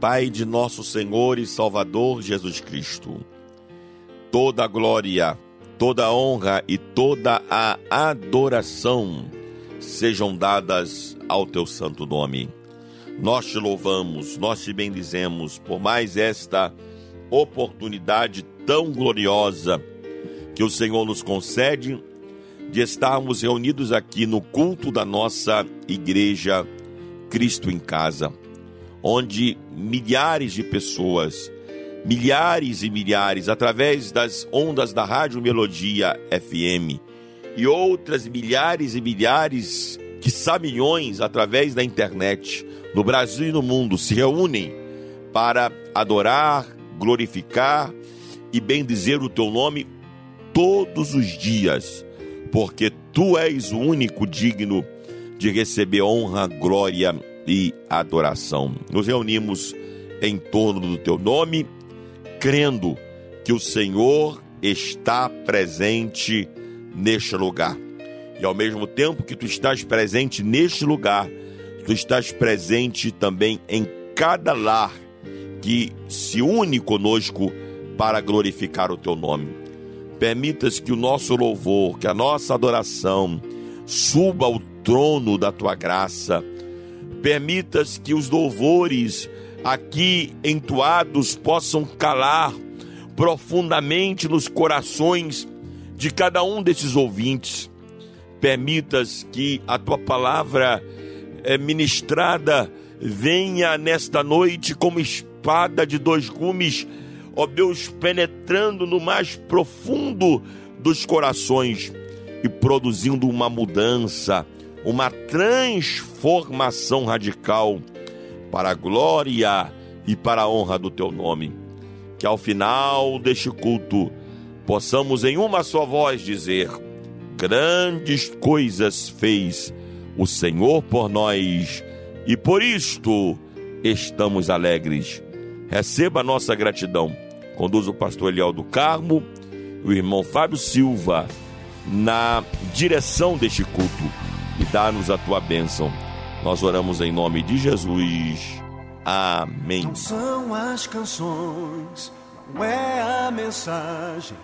Pai de nosso Senhor e Salvador Jesus Cristo. Toda a glória, toda a honra e toda a adoração sejam dadas ao teu santo nome. Nós te louvamos, nós te bendizemos por mais esta oportunidade tão gloriosa que o Senhor nos concede de estarmos reunidos aqui no culto da nossa igreja Cristo em Casa onde milhares de pessoas, milhares e milhares, através das ondas da Rádio Melodia FM e outras milhares e milhares, que milhões, através da internet, no Brasil e no mundo, se reúnem para adorar, glorificar e bendizer o teu nome todos os dias, porque tu és o único digno de receber honra, glória e adoração. Nos reunimos em torno do teu nome, crendo que o Senhor está presente neste lugar. E ao mesmo tempo que tu estás presente neste lugar, tu estás presente também em cada lar que se une conosco para glorificar o teu nome. Permitas que o nosso louvor, que a nossa adoração suba ao trono da tua graça permitas que os louvores aqui entoados possam calar profundamente nos corações de cada um desses ouvintes. Permitas que a tua palavra é, ministrada venha nesta noite como espada de dois gumes, ó Deus, penetrando no mais profundo dos corações e produzindo uma mudança uma transformação radical para a glória e para a honra do teu nome. Que ao final deste culto possamos em uma só voz dizer: Grandes coisas fez o Senhor por nós e por isto estamos alegres. Receba a nossa gratidão. Conduz o pastor Eliel do Carmo o irmão Fábio Silva na direção deste culto dá-nos a tua bênção. Nós oramos em nome de Jesus. Amém. Não são as canções, não é a mensagem,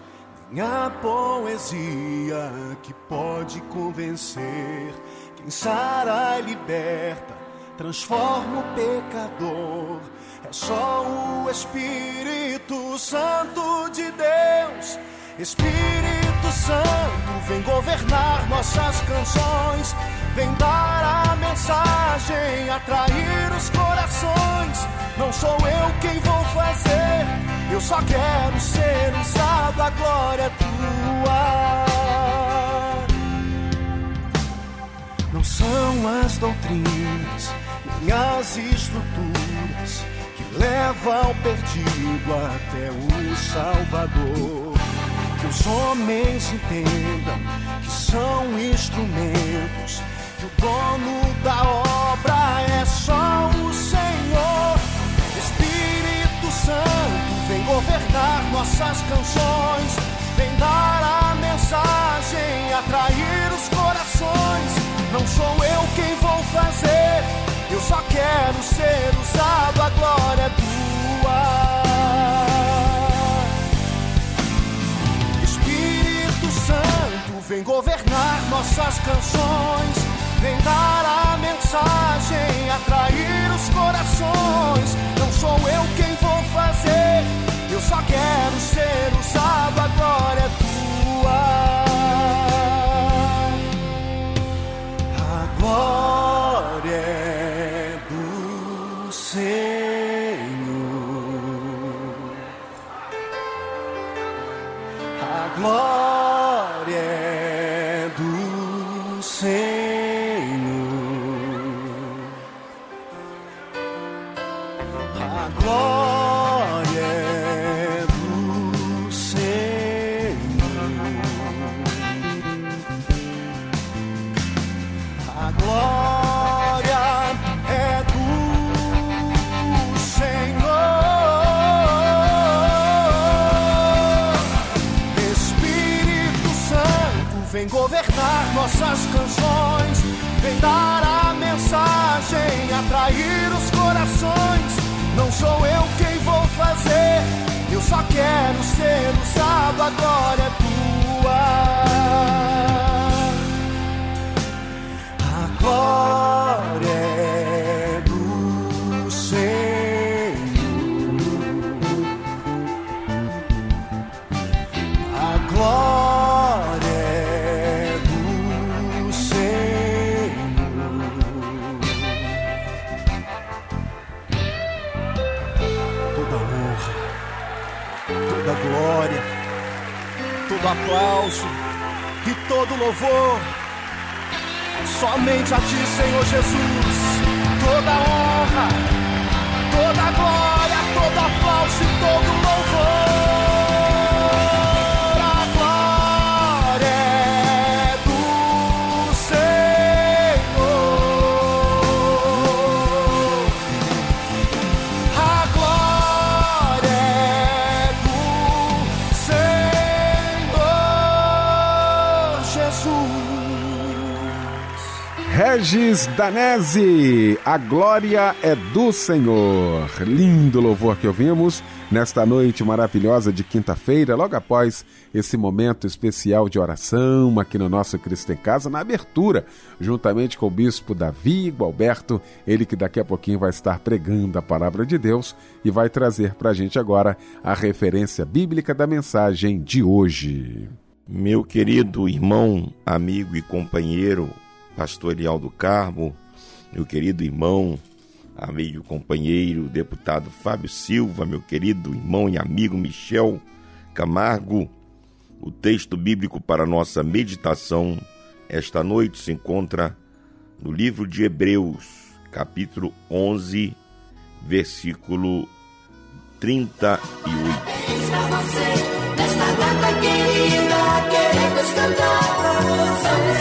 nem a poesia que pode convencer. Quem sara e liberta, transforma o pecador. É só o Espírito Santo de Deus. Espírito Santo, vem governar nossas canções, vem dar a mensagem, atrair os corações. Não sou eu quem vou fazer, eu só quero ser usado, a glória tua. Não são as doutrinas, nem as estruturas que leva o perdido até o Salvador. Que os homens entendam que são instrumentos, que o dono da obra é só o Senhor. Espírito Santo, vem governar nossas canções, vem dar a mensagem, atrair os corações. Não sou eu quem vou fazer, eu só quero ser usado, a glória é tua. Vem governar nossas canções, vem dar a mensagem, atrair os corações. Não sou eu quem vou fazer, eu só quero ser usado, a sou eu quem vou fazer, eu só quero ser usado, a glória é tua. A aplauso e todo louvor. Somente a ti, Senhor Jesus, toda honra, toda glória, Regis Danese, a glória é do Senhor. Lindo louvor que ouvimos nesta noite maravilhosa de quinta-feira, logo após esse momento especial de oração aqui no nosso Cristo em Casa, na abertura, juntamente com o bispo Davi Gualberto, ele que daqui a pouquinho vai estar pregando a palavra de Deus e vai trazer para a gente agora a referência bíblica da mensagem de hoje. Meu querido irmão, amigo e companheiro, pastor Elial do Carmo, meu querido irmão, amigo companheiro, deputado Fábio Silva, meu querido irmão e amigo Michel Camargo, o texto bíblico para nossa meditação esta noite se encontra no livro de Hebreus, capítulo 11, versículo 38. Pra você, nesta data querida, queremos cantar. Vamos cantar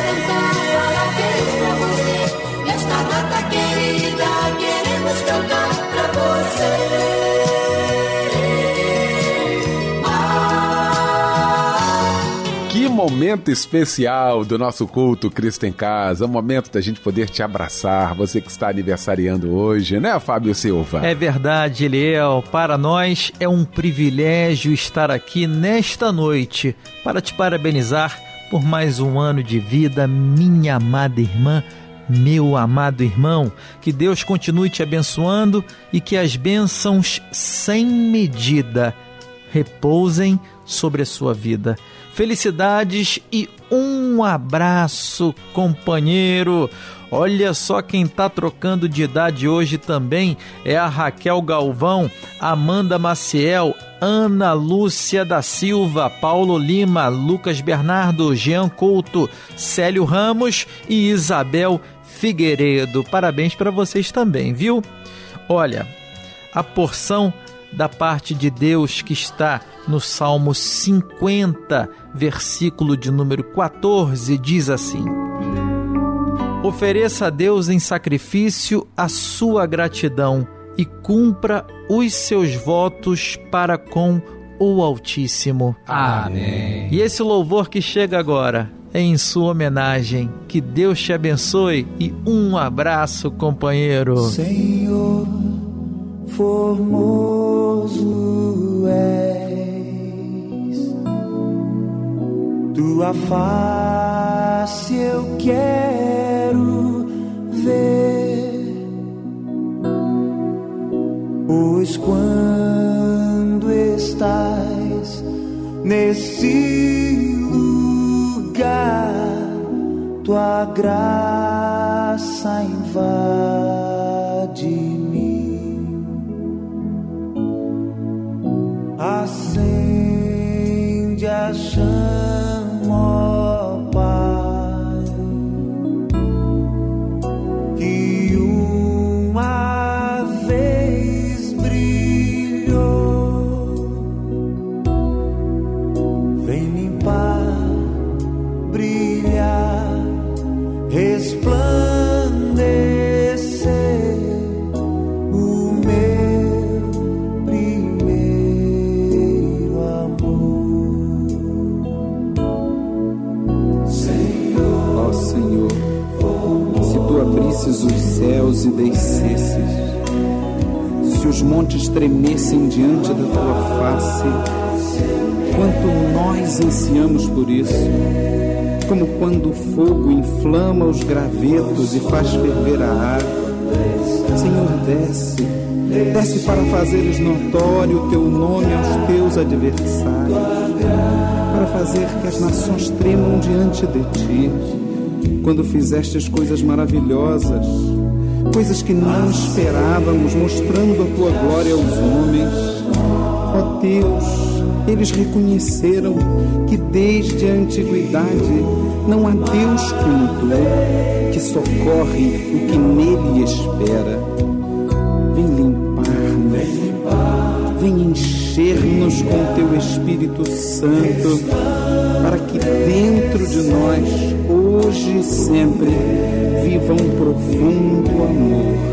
momento especial do nosso culto Cristo em Casa, um momento da gente poder te abraçar, você que está aniversariando hoje, né, Fábio Silva? É verdade, Eliel. Para nós é um privilégio estar aqui nesta noite para te parabenizar por mais um ano de vida, minha amada irmã, meu amado irmão. Que Deus continue te abençoando e que as bênçãos sem medida repousem sobre a sua vida. Felicidades e um abraço, companheiro. Olha só quem tá trocando de idade hoje também é a Raquel Galvão, Amanda Maciel, Ana Lúcia da Silva, Paulo Lima, Lucas Bernardo, Jean Couto, Célio Ramos e Isabel Figueiredo. Parabéns para vocês também, viu? Olha, a porção da parte de Deus que está no Salmo 50, versículo de número 14, diz assim: Ofereça a Deus em sacrifício a sua gratidão e cumpra os seus votos para com o Altíssimo. Amém. E esse louvor que chega agora é em sua homenagem. Que Deus te abençoe e um abraço, companheiro. Senhor, formoso és, tua face eu quero ver, pois quando estás nesse lugar, tua graça invade-me. Acende a chama, Vem limpar, brilhar, resplandecer montes tremessem diante da tua face, quanto nós ansiamos por isso, como quando o fogo inflama os gravetos e faz ferver a água. Senhor, desce, desce para fazeres notório o teu nome aos teus adversários, para fazer que as nações tremam diante de ti. Quando fizestes coisas maravilhosas, coisas que não esperávamos, mostrando a tua glória aos homens. Ó Deus, eles reconheceram que desde a antiguidade não há Deus como tu, que socorre o que nele espera. Vem limpar-nos, vem encher-nos com teu Espírito Santo, para que dentro de nós, hoje e sempre, viva um profundo amor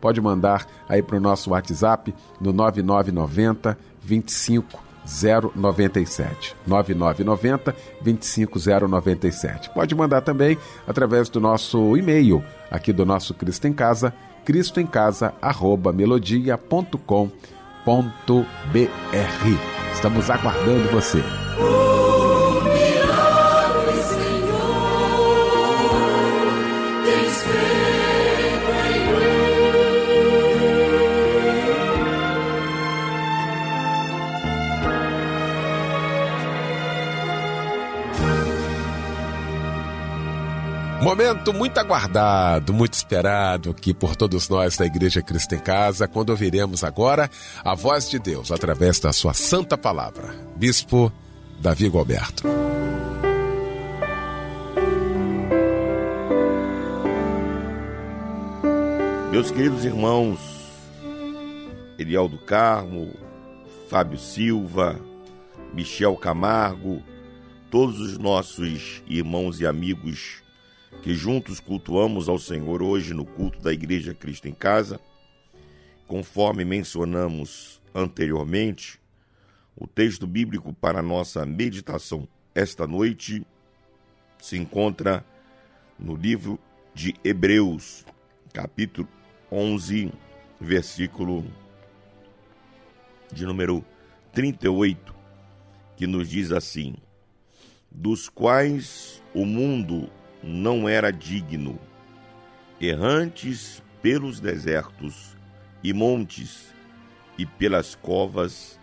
pode mandar aí para o nosso WhatsApp no 9990 25 097 9990 25097. Pode mandar também através do nosso e-mail aqui do nosso Cristo em Casa, cristoemcasa@melodia.com.br. Estamos aguardando você. Momento muito aguardado, muito esperado aqui por todos nós da Igreja Cristo em Casa, quando ouviremos agora a voz de Deus através da sua santa palavra. Bispo Davi Gilberto. Meus queridos irmãos, Eliel do Carmo, Fábio Silva, Michel Camargo, todos os nossos irmãos e amigos que juntos cultuamos ao Senhor hoje no culto da Igreja Cristo em Casa. Conforme mencionamos anteriormente, o texto bíblico para nossa meditação esta noite se encontra no livro de Hebreus, capítulo 11, versículo de número 38, que nos diz assim: Dos quais o mundo não era digno, errantes pelos desertos e montes e pelas covas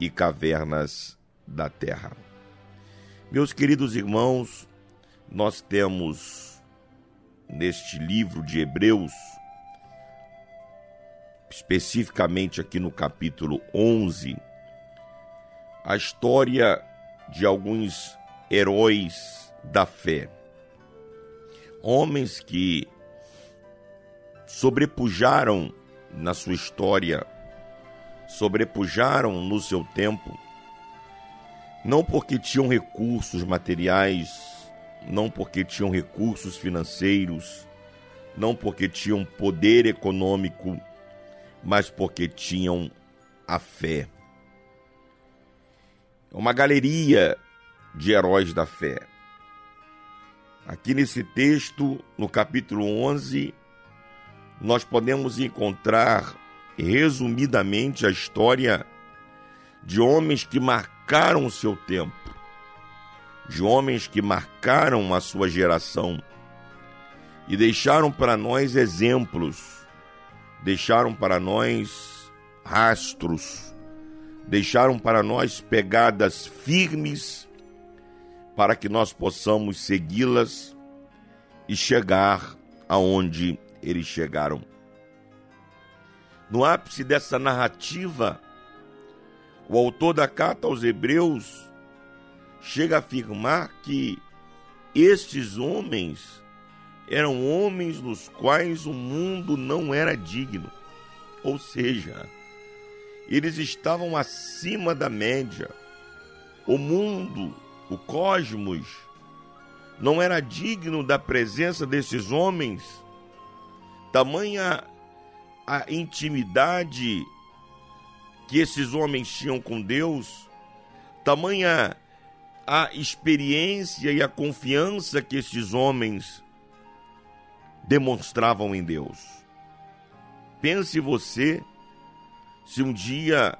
e cavernas da terra. Meus queridos irmãos, nós temos neste livro de Hebreus, especificamente aqui no capítulo 11, a história de alguns heróis da fé homens que sobrepujaram na sua história, sobrepujaram no seu tempo, não porque tinham recursos materiais, não porque tinham recursos financeiros, não porque tinham poder econômico, mas porque tinham a fé. É uma galeria de heróis da fé. Aqui nesse texto, no capítulo 11, nós podemos encontrar resumidamente a história de homens que marcaram o seu tempo, de homens que marcaram a sua geração e deixaram para nós exemplos, deixaram para nós rastros, deixaram para nós pegadas firmes para que nós possamos segui-las e chegar aonde eles chegaram. No ápice dessa narrativa, o autor da carta aos Hebreus chega a afirmar que estes homens eram homens nos quais o mundo não era digno. Ou seja, eles estavam acima da média. O mundo o cosmos, não era digno da presença desses homens, tamanha a intimidade que esses homens tinham com Deus, tamanha a experiência e a confiança que esses homens demonstravam em Deus. Pense você se um dia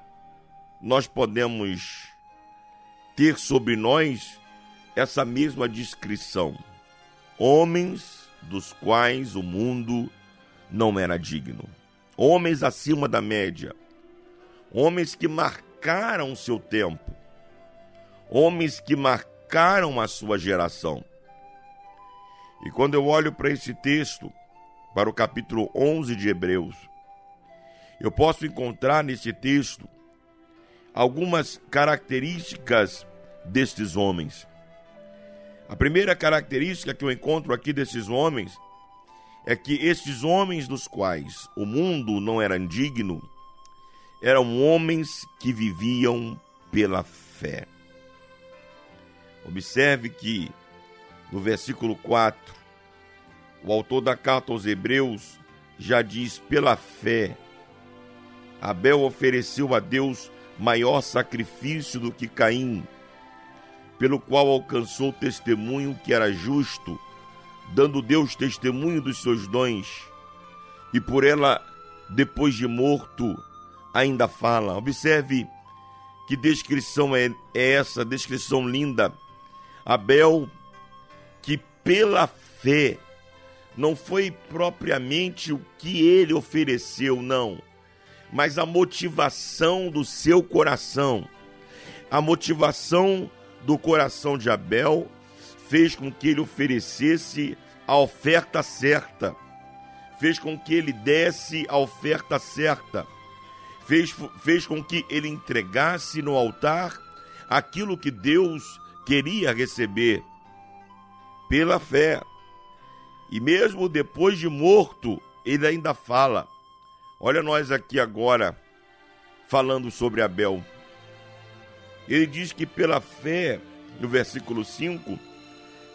nós podemos ter sobre nós essa mesma descrição: homens dos quais o mundo não era digno. homens acima da média, homens que marcaram seu tempo, homens que marcaram a sua geração. E quando eu olho para esse texto, para o capítulo 11 de Hebreus, eu posso encontrar nesse texto algumas características destes homens. A primeira característica que eu encontro aqui desses homens é que estes homens dos quais o mundo não era digno eram homens que viviam pela fé. Observe que no versículo 4, o autor da carta aos Hebreus já diz: pela fé, Abel ofereceu a Deus maior sacrifício do que Caim, pelo qual alcançou testemunho que era justo, dando Deus testemunho dos seus dons, e por ela, depois de morto, ainda fala. Observe que descrição é, é essa, descrição linda. Abel, que pela fé, não foi propriamente o que ele ofereceu, não mas a motivação do seu coração. A motivação do coração de Abel fez com que ele oferecesse a oferta certa, fez com que ele desse a oferta certa, fez, fez com que ele entregasse no altar aquilo que Deus queria receber pela fé. E mesmo depois de morto, ele ainda fala: Olha nós aqui agora falando sobre Abel. Ele diz que pela fé, no versículo 5,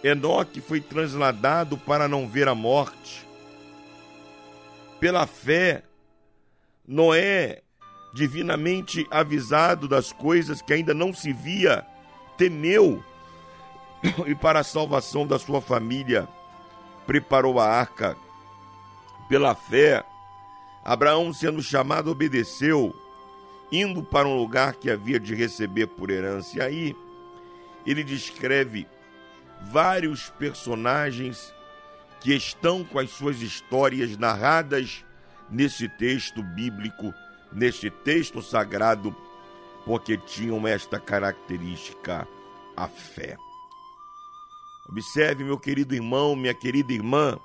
Enoque foi transladado para não ver a morte. Pela fé, Noé, divinamente avisado das coisas que ainda não se via, temeu e para a salvação da sua família preparou a arca. Pela fé, Abraão, sendo chamado, obedeceu, indo para um lugar que havia de receber por herança. E aí, ele descreve vários personagens que estão com as suas histórias narradas nesse texto bíblico, neste texto sagrado, porque tinham esta característica, a fé. Observe, meu querido irmão, minha querida irmã,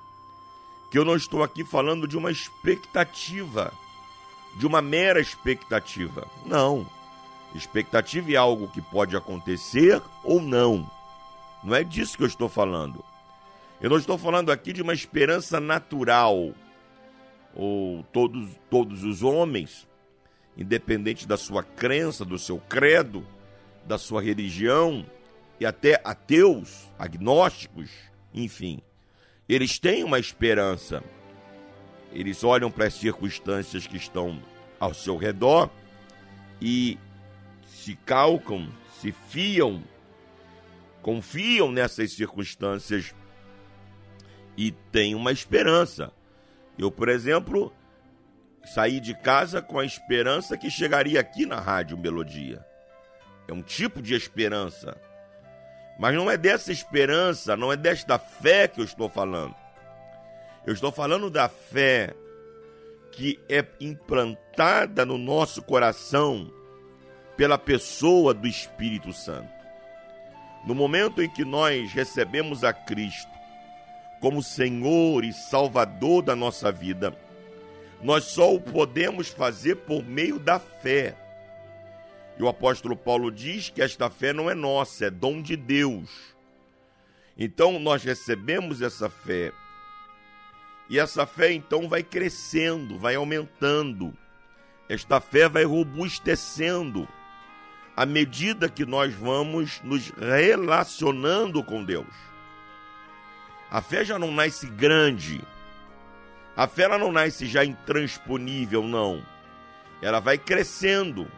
que eu não estou aqui falando de uma expectativa, de uma mera expectativa. Não. Expectativa é algo que pode acontecer ou não. Não é disso que eu estou falando. Eu não estou falando aqui de uma esperança natural. Ou todos, todos os homens, independente da sua crença, do seu credo, da sua religião, e até ateus, agnósticos, enfim, eles têm uma esperança. Eles olham para as circunstâncias que estão ao seu redor e se calcam, se fiam, confiam nessas circunstâncias e têm uma esperança. Eu, por exemplo, saí de casa com a esperança que chegaria aqui na Rádio Melodia. É um tipo de esperança. Mas não é dessa esperança, não é desta fé que eu estou falando. Eu estou falando da fé que é implantada no nosso coração pela pessoa do Espírito Santo. No momento em que nós recebemos a Cristo como Senhor e Salvador da nossa vida, nós só o podemos fazer por meio da fé. E o apóstolo Paulo diz que esta fé não é nossa, é dom de Deus. Então nós recebemos essa fé. E essa fé então vai crescendo, vai aumentando. Esta fé vai robustecendo à medida que nós vamos nos relacionando com Deus. A fé já não nasce grande. A fé ela não nasce já intransponível, não. Ela vai crescendo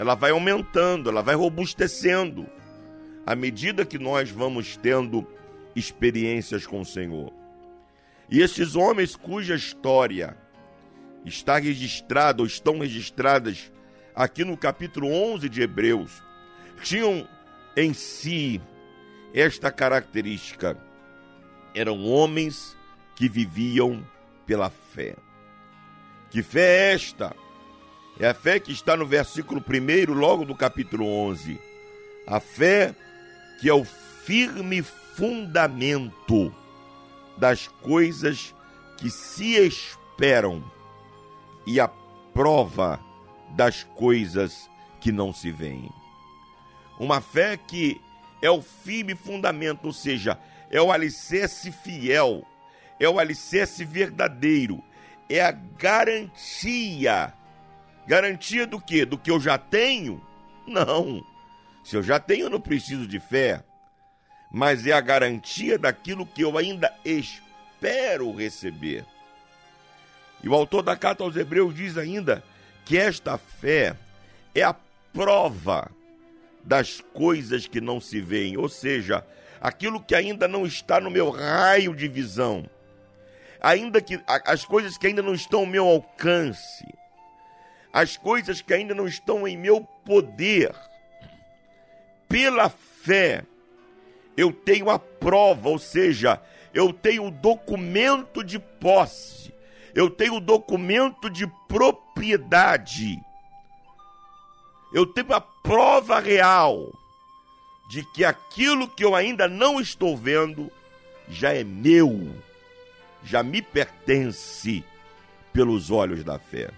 ela vai aumentando, ela vai robustecendo à medida que nós vamos tendo experiências com o Senhor. E estes homens cuja história está registrada ou estão registradas aqui no capítulo 11 de Hebreus, tinham em si esta característica. Eram homens que viviam pela fé. Que fé é esta? É a fé que está no versículo 1, logo do capítulo 11. A fé que é o firme fundamento das coisas que se esperam e a prova das coisas que não se veem. Uma fé que é o firme fundamento, ou seja, é o alicerce fiel, é o alicerce verdadeiro, é a garantia. Garantia do quê? Do que eu já tenho? Não. Se eu já tenho, eu não preciso de fé. Mas é a garantia daquilo que eu ainda espero receber. E o autor da carta aos Hebreus diz ainda que esta fé é a prova das coisas que não se veem, ou seja, aquilo que ainda não está no meu raio de visão, ainda que as coisas que ainda não estão ao meu alcance, as coisas que ainda não estão em meu poder. Pela fé, eu tenho a prova, ou seja, eu tenho o documento de posse, eu tenho o documento de propriedade eu tenho a prova real de que aquilo que eu ainda não estou vendo já é meu, já me pertence pelos olhos da fé.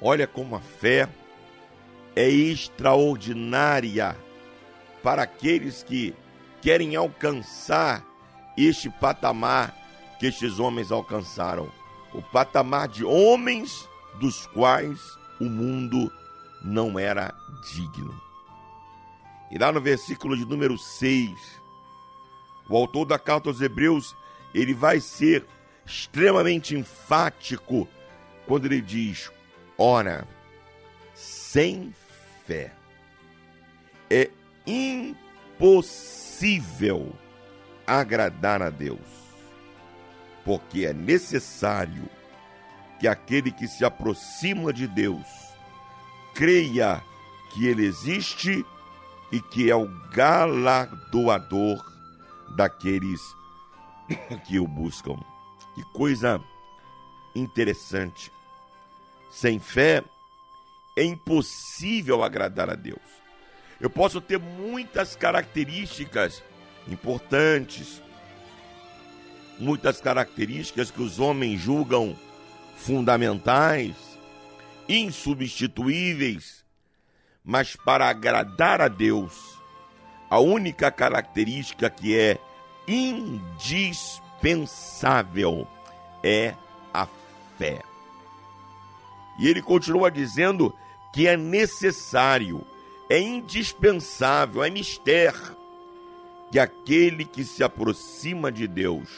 Olha como a fé é extraordinária para aqueles que querem alcançar este patamar que estes homens alcançaram o patamar de homens dos quais o mundo não era digno. E lá no versículo de número 6, o autor da carta aos Hebreus, ele vai ser extremamente enfático quando ele diz: ora, sem fé é impossível agradar a Deus, porque é necessário que aquele que se aproxima de Deus creia que ele existe e que é o galardoador daqueles que o buscam. Que coisa interessante. Sem fé é impossível agradar a Deus. Eu posso ter muitas características importantes, muitas características que os homens julgam fundamentais, insubstituíveis, mas para agradar a Deus, a única característica que é indispensável é a fé. E ele continua dizendo que é necessário, é indispensável, é mistério que aquele que se aproxima de Deus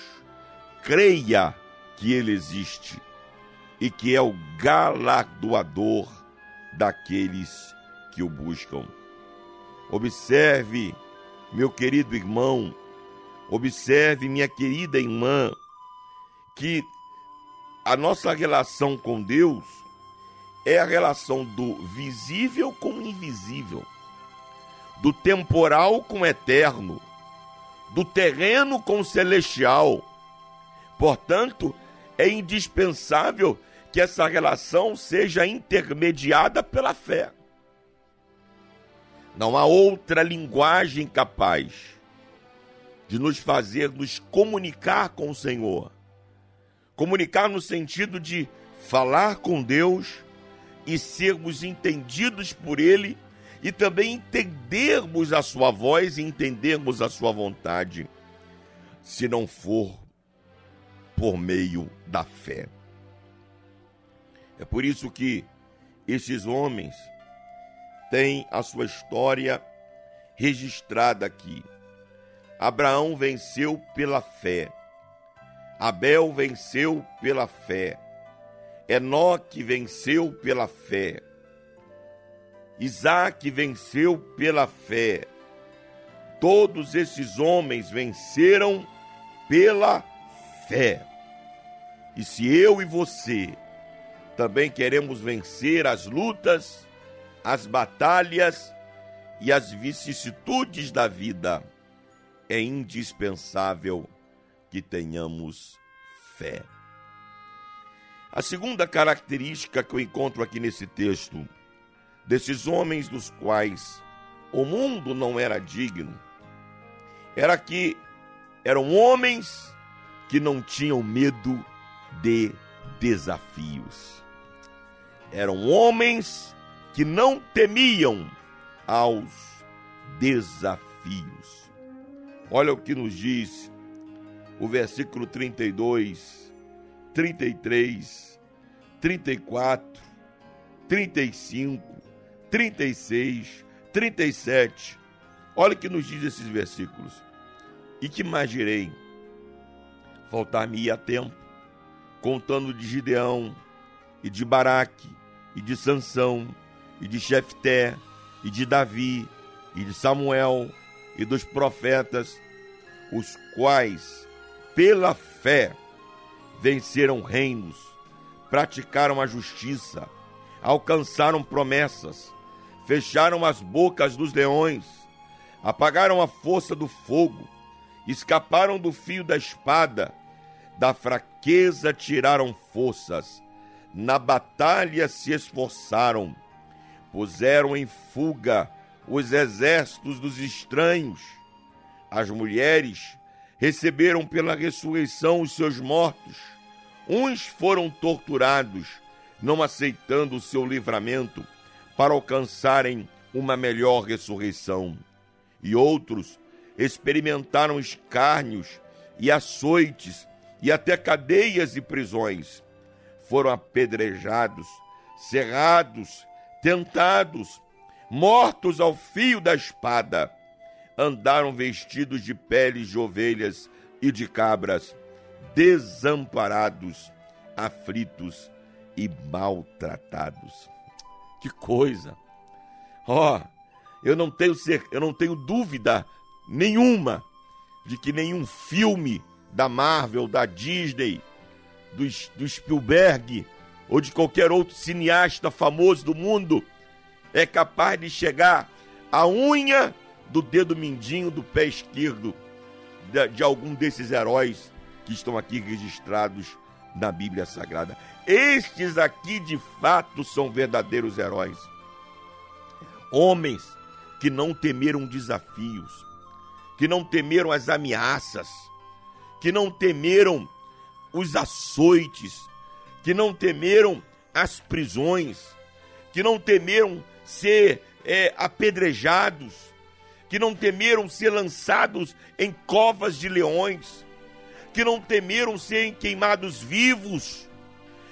creia que ele existe e que é o galardoador daqueles que o buscam. Observe, meu querido irmão, observe, minha querida irmã, que a nossa relação com Deus é a relação do visível com o invisível, do temporal com o eterno, do terreno com o celestial. Portanto, é indispensável que essa relação seja intermediada pela fé. Não há outra linguagem capaz de nos fazer nos comunicar com o Senhor. Comunicar no sentido de falar com Deus e sermos entendidos por Ele e também entendermos a Sua voz e entendermos a Sua vontade, se não for por meio da fé. É por isso que esses homens têm a sua história registrada aqui. Abraão venceu pela fé. Abel venceu pela fé. Enoque venceu pela fé. Isaac venceu pela fé. Todos esses homens venceram pela fé. E se eu e você também queremos vencer as lutas, as batalhas e as vicissitudes da vida. É indispensável que tenhamos fé. A segunda característica que eu encontro aqui nesse texto, desses homens dos quais o mundo não era digno, era que eram homens que não tinham medo de desafios. Eram homens que não temiam aos desafios. Olha o que nos diz o versículo 32, 33, 34, 35, 36, 37. Olha o que nos diz esses versículos. E que mais direi? Faltar-me-ia tempo, contando de Gideão, e de Baraque, e de Sansão, e de Jefté, e de Davi, e de Samuel, e dos profetas, os quais, pela fé, venceram reinos, praticaram a justiça, alcançaram promessas, fecharam as bocas dos leões, apagaram a força do fogo, escaparam do fio da espada, da fraqueza tiraram forças, na batalha se esforçaram, puseram em fuga os exércitos dos estranhos. As mulheres receberam pela ressurreição os seus mortos. Uns foram torturados, não aceitando o seu livramento, para alcançarem uma melhor ressurreição. E outros experimentaram escárnios e açoites e até cadeias e prisões. Foram apedrejados, cerrados, tentados, mortos ao fio da espada. Andaram vestidos de peles de ovelhas e de cabras, desamparados, aflitos e maltratados. Que coisa! Ó, oh, eu não tenho ser, eu não tenho dúvida nenhuma de que nenhum filme da Marvel, da Disney, do, do Spielberg ou de qualquer outro cineasta famoso do mundo é capaz de chegar à unha do dedo mindinho do pé esquerdo de, de algum desses heróis que estão aqui registrados na Bíblia Sagrada. Estes aqui de fato são verdadeiros heróis. Homens que não temeram desafios, que não temeram as ameaças, que não temeram os açoites, que não temeram as prisões, que não temeram ser é, apedrejados, que não temeram ser lançados em covas de leões, que não temeram serem queimados vivos,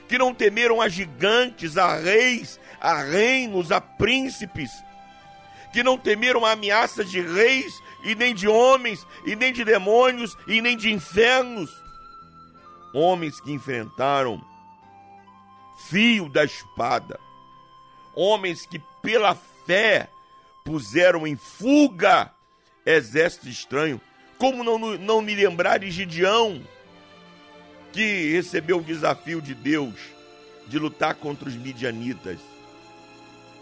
que não temeram a gigantes, a reis, a reinos, a príncipes, que não temeram a ameaça de reis e nem de homens, e nem de demônios, e nem de infernos. Homens que enfrentaram fio da espada, homens que pela fé puseram em fuga exército estranho. Como não, não me lembrar de Gideão, que recebeu o desafio de Deus de lutar contra os midianitas.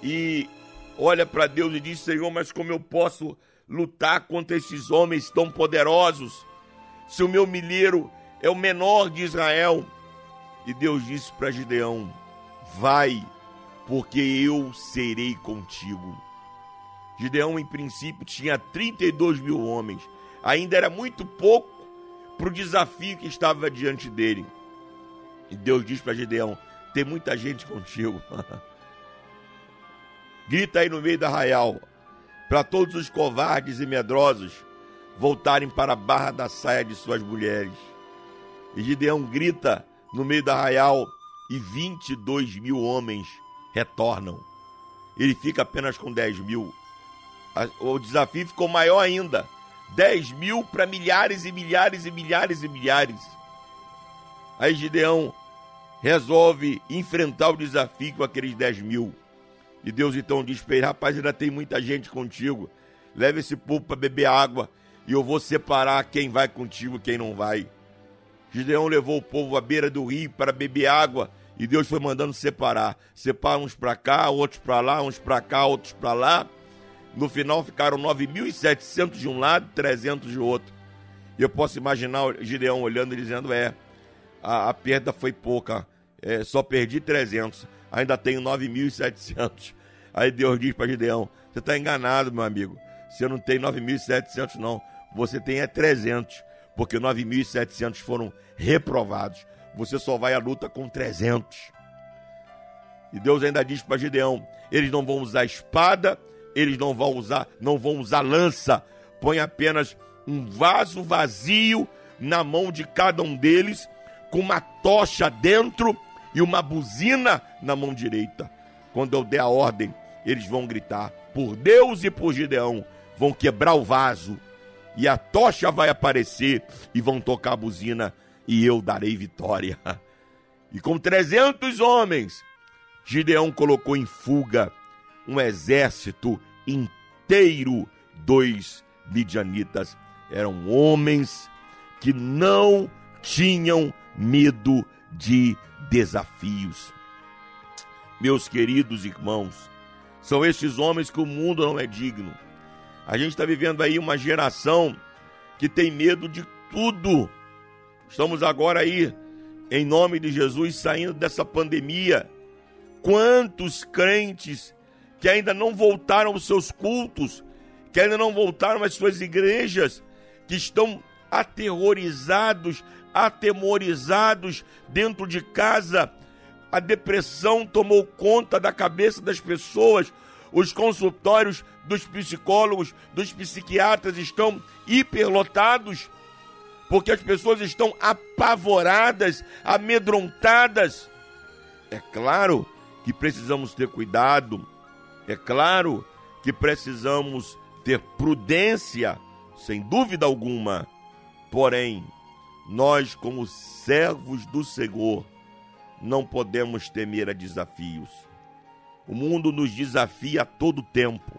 E olha para Deus e diz: Senhor, mas como eu posso lutar contra esses homens tão poderosos? Se o meu milheiro é o menor de Israel. E Deus disse para Gideão: Vai, porque eu serei contigo. Gideão, em princípio, tinha 32 mil homens. Ainda era muito pouco para o desafio que estava diante dele. E Deus diz para Gideão: Tem muita gente contigo. Grita aí no meio da arraial, para todos os covardes e medrosos voltarem para a barra da saia de suas mulheres. E Gideão grita no meio da arraial e 22 mil homens retornam. Ele fica apenas com 10 mil. O desafio ficou maior ainda. 10 mil para milhares e milhares e milhares e milhares. Aí Gideão resolve enfrentar o desafio com aqueles 10 mil. E Deus então diz para ele: rapaz, ainda tem muita gente contigo. Leve esse povo para beber água e eu vou separar quem vai contigo e quem não vai. Gideão levou o povo à beira do rio para beber água e Deus foi mandando separar. Separa uns para cá, outros para lá, uns para cá, outros para lá. No final ficaram 9.700 de um lado, 300 de outro. E eu posso imaginar Gideão olhando e dizendo: é, a, a perda foi pouca. é, só perdi 300, ainda tenho 9.700. Aí Deus diz para Gideão: Você está enganado, meu amigo. Você não tem 9.700, não. Você tem é 300, porque 9.700 foram reprovados. Você só vai à luta com 300. E Deus ainda diz para Gideão: Eles não vão usar espada, eles não vão usar, não vão usar lança. Põe apenas um vaso vazio na mão de cada um deles, com uma tocha dentro e uma buzina na mão direita. Quando eu der a ordem, eles vão gritar por Deus e por Gideão, vão quebrar o vaso e a tocha vai aparecer e vão tocar a buzina e eu darei vitória. E com 300 homens, Gideão colocou em fuga um exército inteiro dos midianitas. Eram homens que não tinham medo de desafios. Meus queridos irmãos, são estes homens que o mundo não é digno. A gente está vivendo aí uma geração que tem medo de tudo. Estamos agora aí, em nome de Jesus, saindo dessa pandemia. Quantos crentes que ainda não voltaram aos seus cultos, que ainda não voltaram às suas igrejas, que estão aterrorizados, atemorizados dentro de casa. A depressão tomou conta da cabeça das pessoas. Os consultórios dos psicólogos, dos psiquiatras estão hiperlotados, porque as pessoas estão apavoradas, amedrontadas. É claro que precisamos ter cuidado, é claro que precisamos ter prudência, sem dúvida alguma. Porém, nós, como servos do Senhor, não podemos temer a desafios. O mundo nos desafia a todo tempo.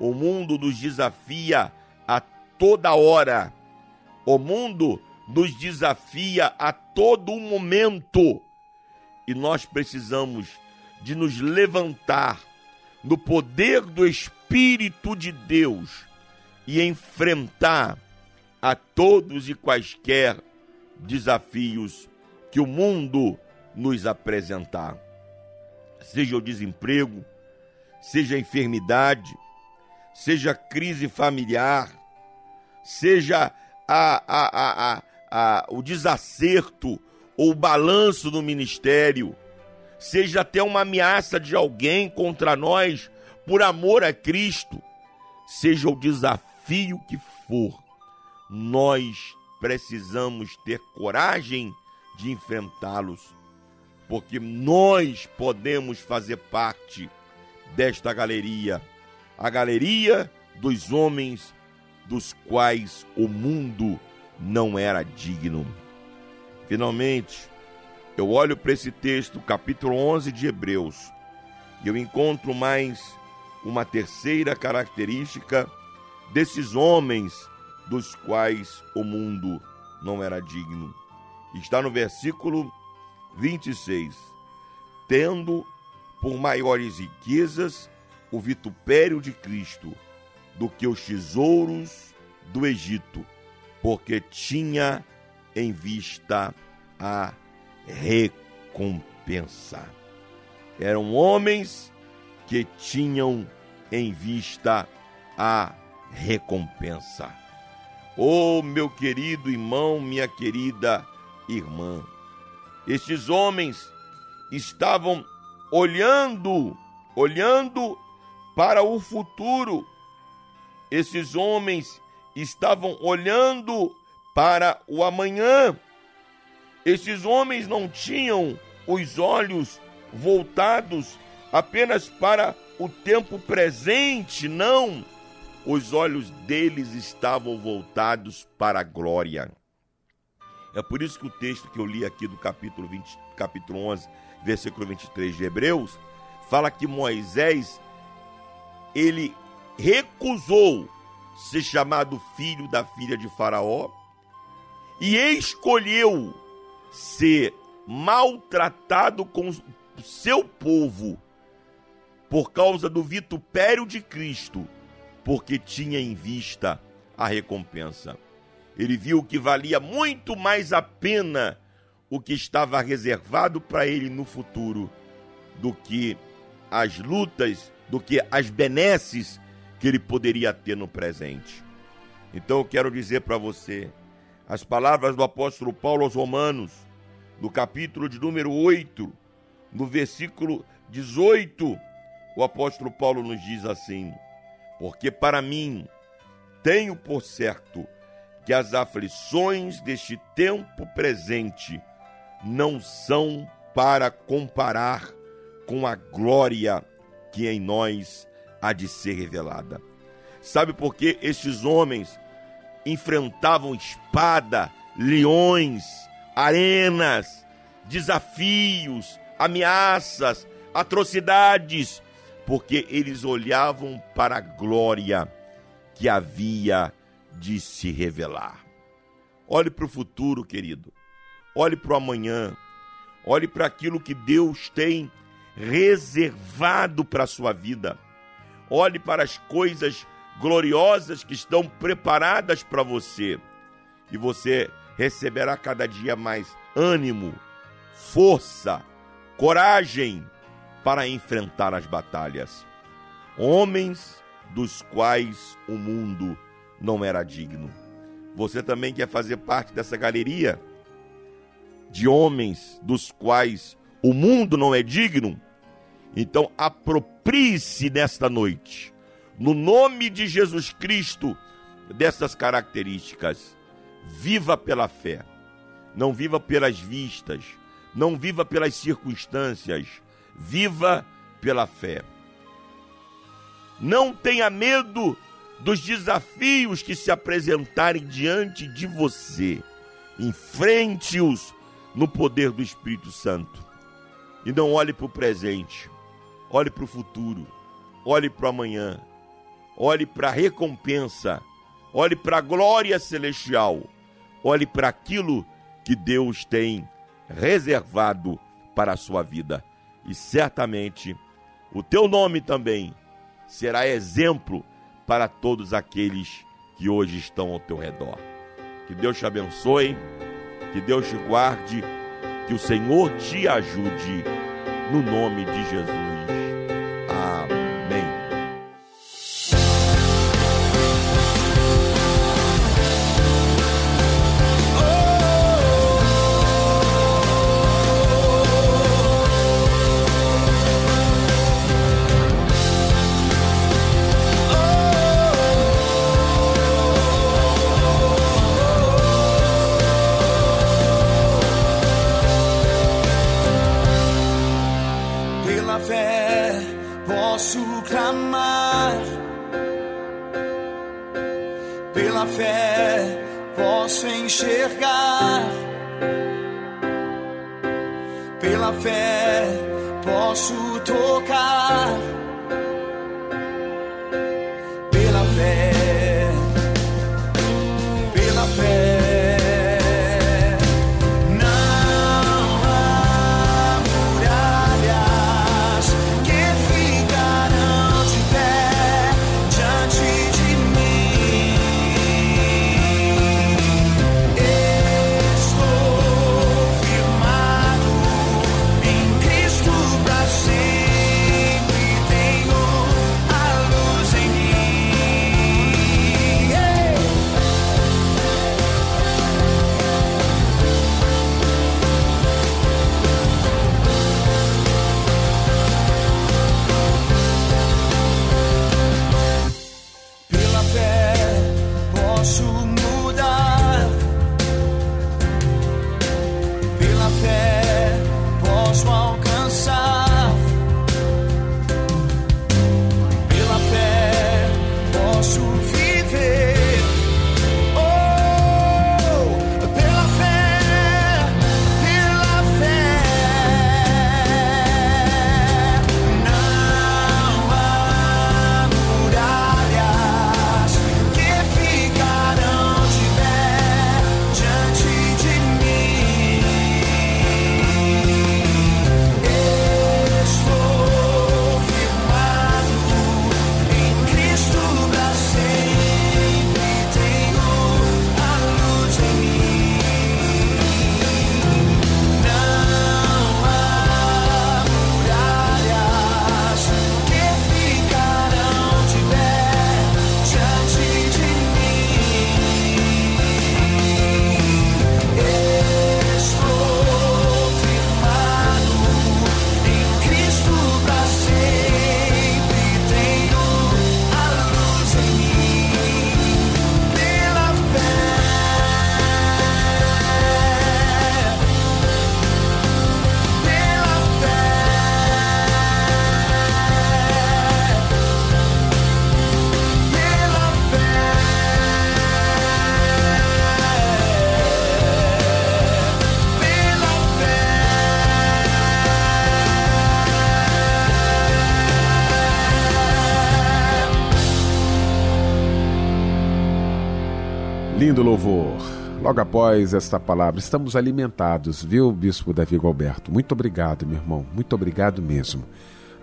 O mundo nos desafia a toda hora. O mundo nos desafia a todo momento. E nós precisamos de nos levantar no poder do Espírito de Deus e enfrentar a todos e quaisquer desafios que o mundo nos apresentar. Seja o desemprego, seja a enfermidade, seja a crise familiar, seja a, a, a, a, o desacerto ou o balanço no ministério, seja até uma ameaça de alguém contra nós por amor a Cristo, seja o desafio que for, nós precisamos ter coragem de enfrentá-los, porque nós podemos fazer parte desta galeria a galeria dos homens dos quais o mundo não era digno. Finalmente, eu olho para esse texto, capítulo 11 de Hebreus, e eu encontro mais uma terceira característica desses homens dos quais o mundo não era digno. Está no versículo 26. Tendo por maiores riquezas o vitupério de Cristo do que os tesouros do Egito, porque tinha em vista a recompensa. Eram homens que tinham em vista a recompensa. Oh, meu querido irmão, minha querida irmã, estes homens estavam olhando, olhando para o futuro. Esses homens estavam olhando para o amanhã. Esses homens não tinham os olhos voltados apenas para o tempo presente, não. Os olhos deles estavam voltados para a glória. É por isso que o texto que eu li aqui do capítulo 20, capítulo 11, versículo 23 de Hebreus, fala que Moisés ele recusou ser chamado filho da filha de Faraó e escolheu ser maltratado com o seu povo por causa do vitupério de Cristo, porque tinha em vista a recompensa. Ele viu que valia muito mais a pena o que estava reservado para ele no futuro do que as lutas, do que as benesses que ele poderia ter no presente. Então eu quero dizer para você as palavras do apóstolo Paulo aos Romanos, no capítulo de número 8, no versículo 18, o apóstolo Paulo nos diz assim: Porque para mim tenho por certo que as aflições deste tempo presente não são para comparar com a glória que em nós há de ser revelada. Sabe por que estes homens enfrentavam espada, leões, arenas, desafios, ameaças, atrocidades, porque eles olhavam para a glória que havia de se revelar. Olhe para o futuro, querido. Olhe para o amanhã. Olhe para aquilo que Deus tem reservado para a sua vida. Olhe para as coisas gloriosas que estão preparadas para você. E você receberá cada dia mais ânimo, força, coragem para enfrentar as batalhas. Homens dos quais o mundo não era digno. Você também quer fazer parte dessa galeria de homens dos quais o mundo não é digno? Então aproprie-se nesta noite, no nome de Jesus Cristo, dessas características. Viva pela fé, não viva pelas vistas, não viva pelas circunstâncias, viva pela fé. Não tenha medo dos desafios que se apresentarem diante de você. Enfrente-os no poder do Espírito Santo. E não olhe para o presente, olhe para o futuro, olhe para o amanhã, olhe para a recompensa, olhe para a glória celestial, olhe para aquilo que Deus tem reservado para a sua vida. E certamente o teu nome também será exemplo para todos aqueles que hoje estão ao teu redor. Que Deus te abençoe, que Deus te guarde, que o Senhor te ajude, no nome de Jesus. Amém. Posso tocar. Pela Lindo louvor. Logo após esta palavra, estamos alimentados, viu, Bispo Davi Alberto? Muito obrigado, meu irmão. Muito obrigado mesmo.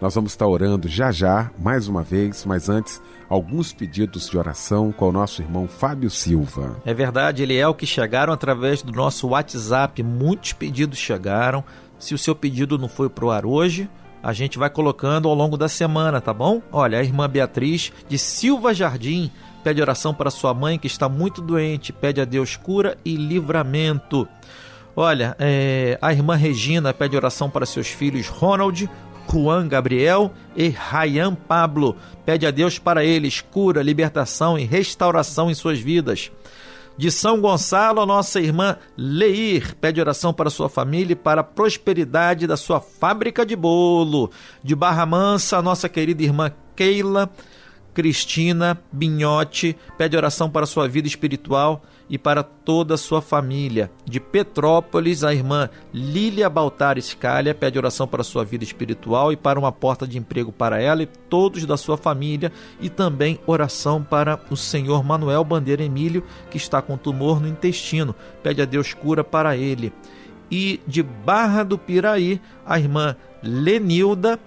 Nós vamos estar orando já já, mais uma vez, mas antes, alguns pedidos de oração com o nosso irmão Fábio Silva. É verdade, ele é o que chegaram através do nosso WhatsApp. Muitos pedidos chegaram. Se o seu pedido não foi pro ar hoje, a gente vai colocando ao longo da semana, tá bom? Olha, a irmã Beatriz de Silva Jardim pede oração para sua mãe que está muito doente, pede a Deus cura e livramento. Olha, é, a irmã Regina pede oração para seus filhos Ronald, Juan Gabriel e Rayan Pablo. Pede a Deus para eles cura, libertação e restauração em suas vidas. De São Gonçalo, a nossa irmã Leir pede oração para sua família e para a prosperidade da sua fábrica de bolo. De Barra Mansa, a nossa querida irmã Keila Cristina Binhotti pede oração para sua vida espiritual e para toda a sua família. De Petrópolis, a irmã Lília Baltar Scalha pede oração para sua vida espiritual e para uma porta de emprego para ela e todos da sua família. E também oração para o senhor Manuel Bandeira Emílio, que está com tumor no intestino. Pede a Deus cura para ele. E de Barra do Piraí, a irmã Lenilda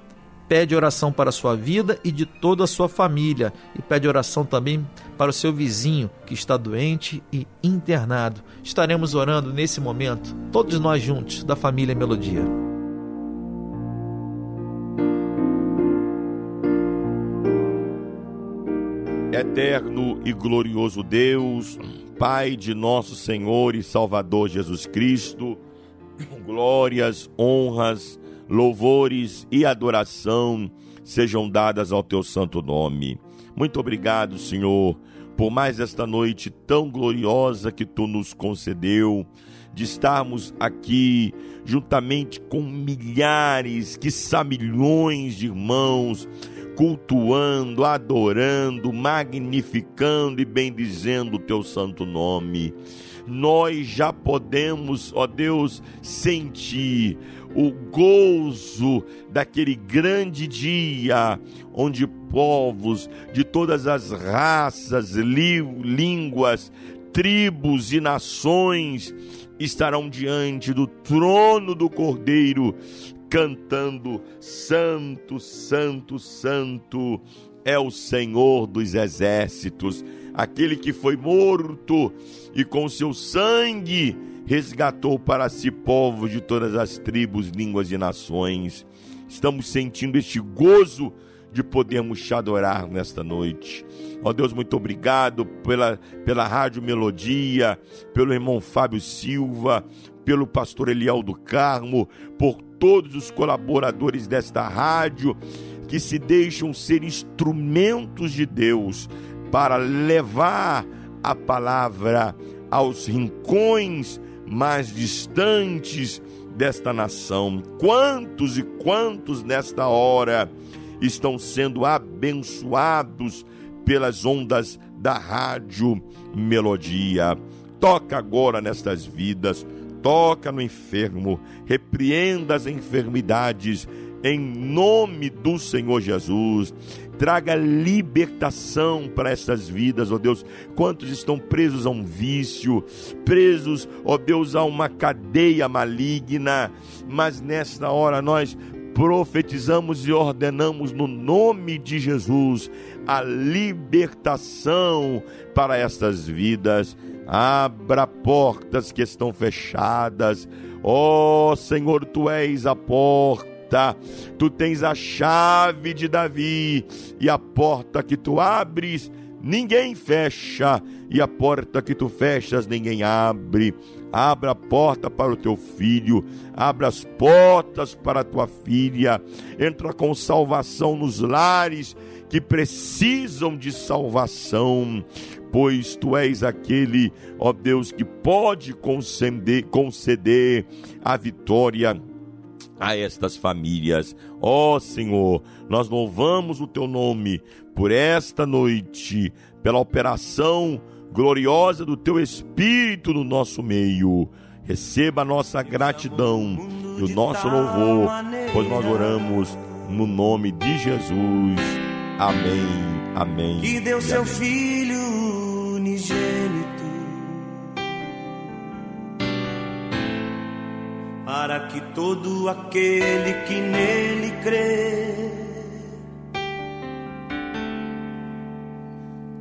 pede oração para a sua vida e de toda a sua família, e pede oração também para o seu vizinho que está doente e internado. Estaremos orando nesse momento, todos nós juntos, da família Melodia. Eterno e glorioso Deus, Pai de nosso Senhor e Salvador Jesus Cristo, glórias, honras, louvores e adoração sejam dadas ao teu santo nome. Muito obrigado, Senhor, por mais esta noite tão gloriosa que tu nos concedeu, de estarmos aqui juntamente com milhares, quiçá milhões de irmãos, cultuando, adorando, magnificando e bendizendo o teu santo nome. Nós já podemos, ó Deus, sentir o gozo daquele grande dia onde povos de todas as raças, línguas, tribos e nações estarão diante do trono do Cordeiro, cantando: Santo, Santo, Santo é o Senhor dos exércitos, aquele que foi morto e com seu sangue resgatou para si povos de todas as tribos, línguas e nações. Estamos sentindo este gozo de podermos te adorar nesta noite. Ó Deus, muito obrigado pela, pela Rádio Melodia, pelo irmão Fábio Silva, pelo pastor Eliel do Carmo, por todos os colaboradores desta rádio que se deixam ser instrumentos de Deus para levar a palavra aos rincões mais distantes desta nação. Quantos e quantos nesta hora estão sendo abençoados pelas ondas da rádio Melodia. Toca agora nestas vidas, toca no enfermo, repreenda as enfermidades em nome do Senhor Jesus traga libertação para essas vidas, ó Deus. Quantos estão presos a um vício, presos, ó Deus, a uma cadeia maligna, mas nesta hora nós profetizamos e ordenamos no nome de Jesus a libertação para estas vidas. Abra portas que estão fechadas. Ó oh, Senhor, tu és a porta. Tu tens a chave de Davi, e a porta que tu abres, ninguém fecha, e a porta que tu fechas, ninguém abre. Abra a porta para o teu filho, abra as portas para a tua filha, entra com salvação nos lares que precisam de salvação, pois tu és aquele, ó Deus, que pode conceder, conceder a vitória a estas famílias. Ó Senhor, nós louvamos o teu nome por esta noite, pela operação gloriosa do teu Espírito no nosso meio. Receba a nossa gratidão e o nosso louvor, pois nós oramos no nome de Jesus. Amém. Amém. Que deu seu Filho para que todo aquele que nele crê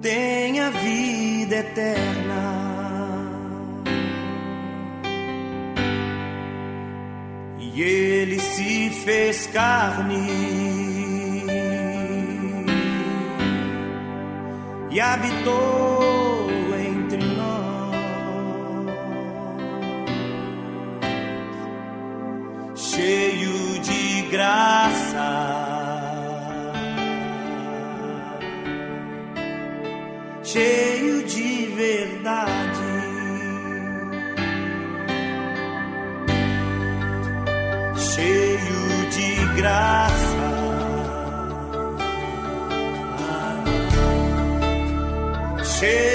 tenha vida eterna. E ele se fez carne e habitou cheio de graça. Cheio de verdade. cheio de graça. Cheio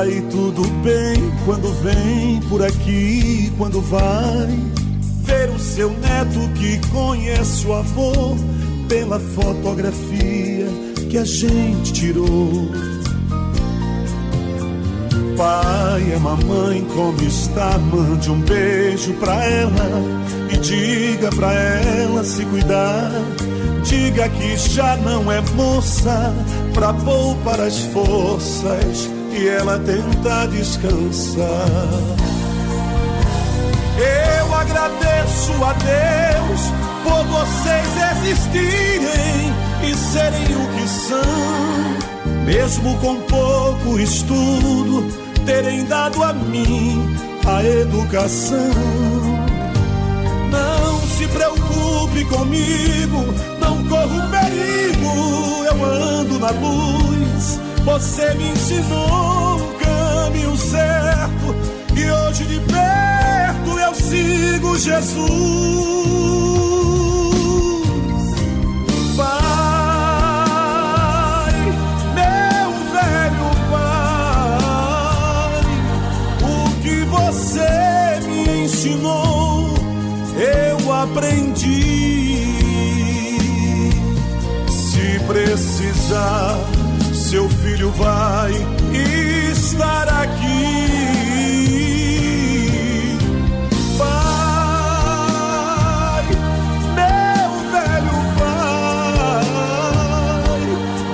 Vai? Tudo bem quando vem por aqui, quando vai ver o seu neto que conhece o avô pela fotografia que a gente tirou. Pai, a mamãe como está? Mande um beijo pra ela e diga pra ela se cuidar. Diga que já não é moça pra poupar as forças e ela tenta descansar. Eu agradeço a Deus por vocês existirem e serem o que são, mesmo com pouco estudo, terem dado a mim a educação. Não se preocupe comigo, não corro perigo, eu ando na luz. Você me ensinou o caminho certo e hoje de perto eu sigo Jesus. Pai, meu velho pai, o que você me ensinou, eu aprendi. Se precisar, filho vai estar aqui. Pai, meu velho pai,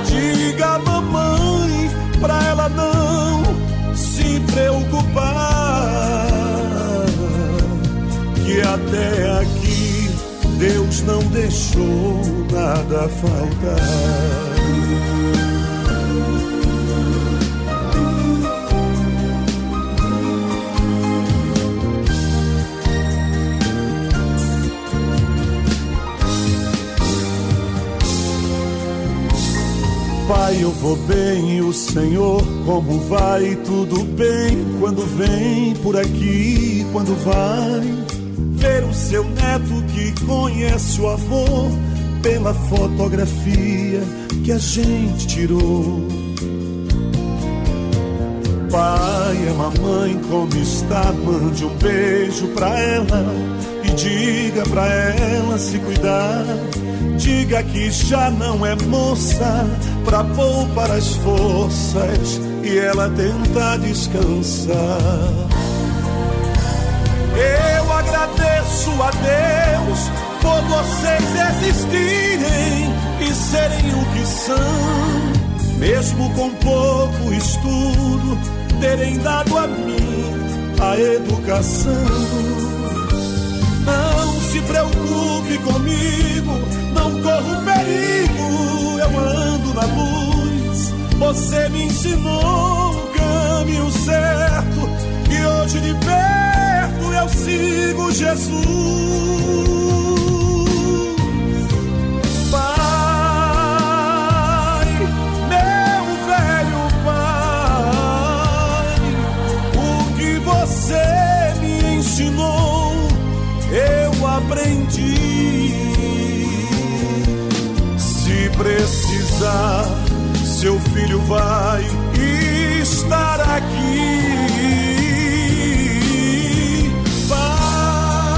diga à mamãe pra ela não se preocupar. Que até aqui Deus não deixou nada faltar. Pai, eu vou bem e o Senhor como vai? Tudo bem quando vem por aqui, quando vai ver o seu neto que conhece o avô pela fotografia que a gente tirou. Pai, a mamãe como está? Mande um beijo pra ela e diga pra ela se cuidar. Diga que já não é moça pra poupar as forças e ela tenta descansar. Eu agradeço a Deus por vocês existirem e serem o que são, mesmo com pouco estudo, terem dado a mim a educação. Não se preocupe comigo, não corro perigo, eu ando na luz. Você me ensinou o caminho certo e hoje de perto eu sigo Jesus. Aprendi. Se precisar, seu filho vai estar aqui. Pai,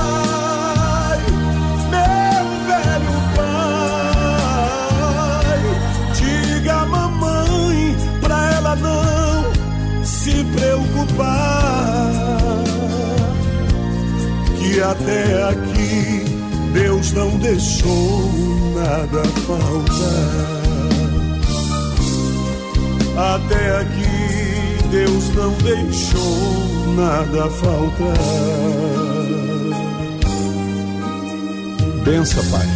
meu velho pai, diga à mamãe pra ela não se preocupar. Que até aqui Deus não deixou nada faltar. Até aqui Deus não deixou nada faltar. benção, Pai.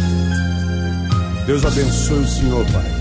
Deus abençoe o Senhor, Pai.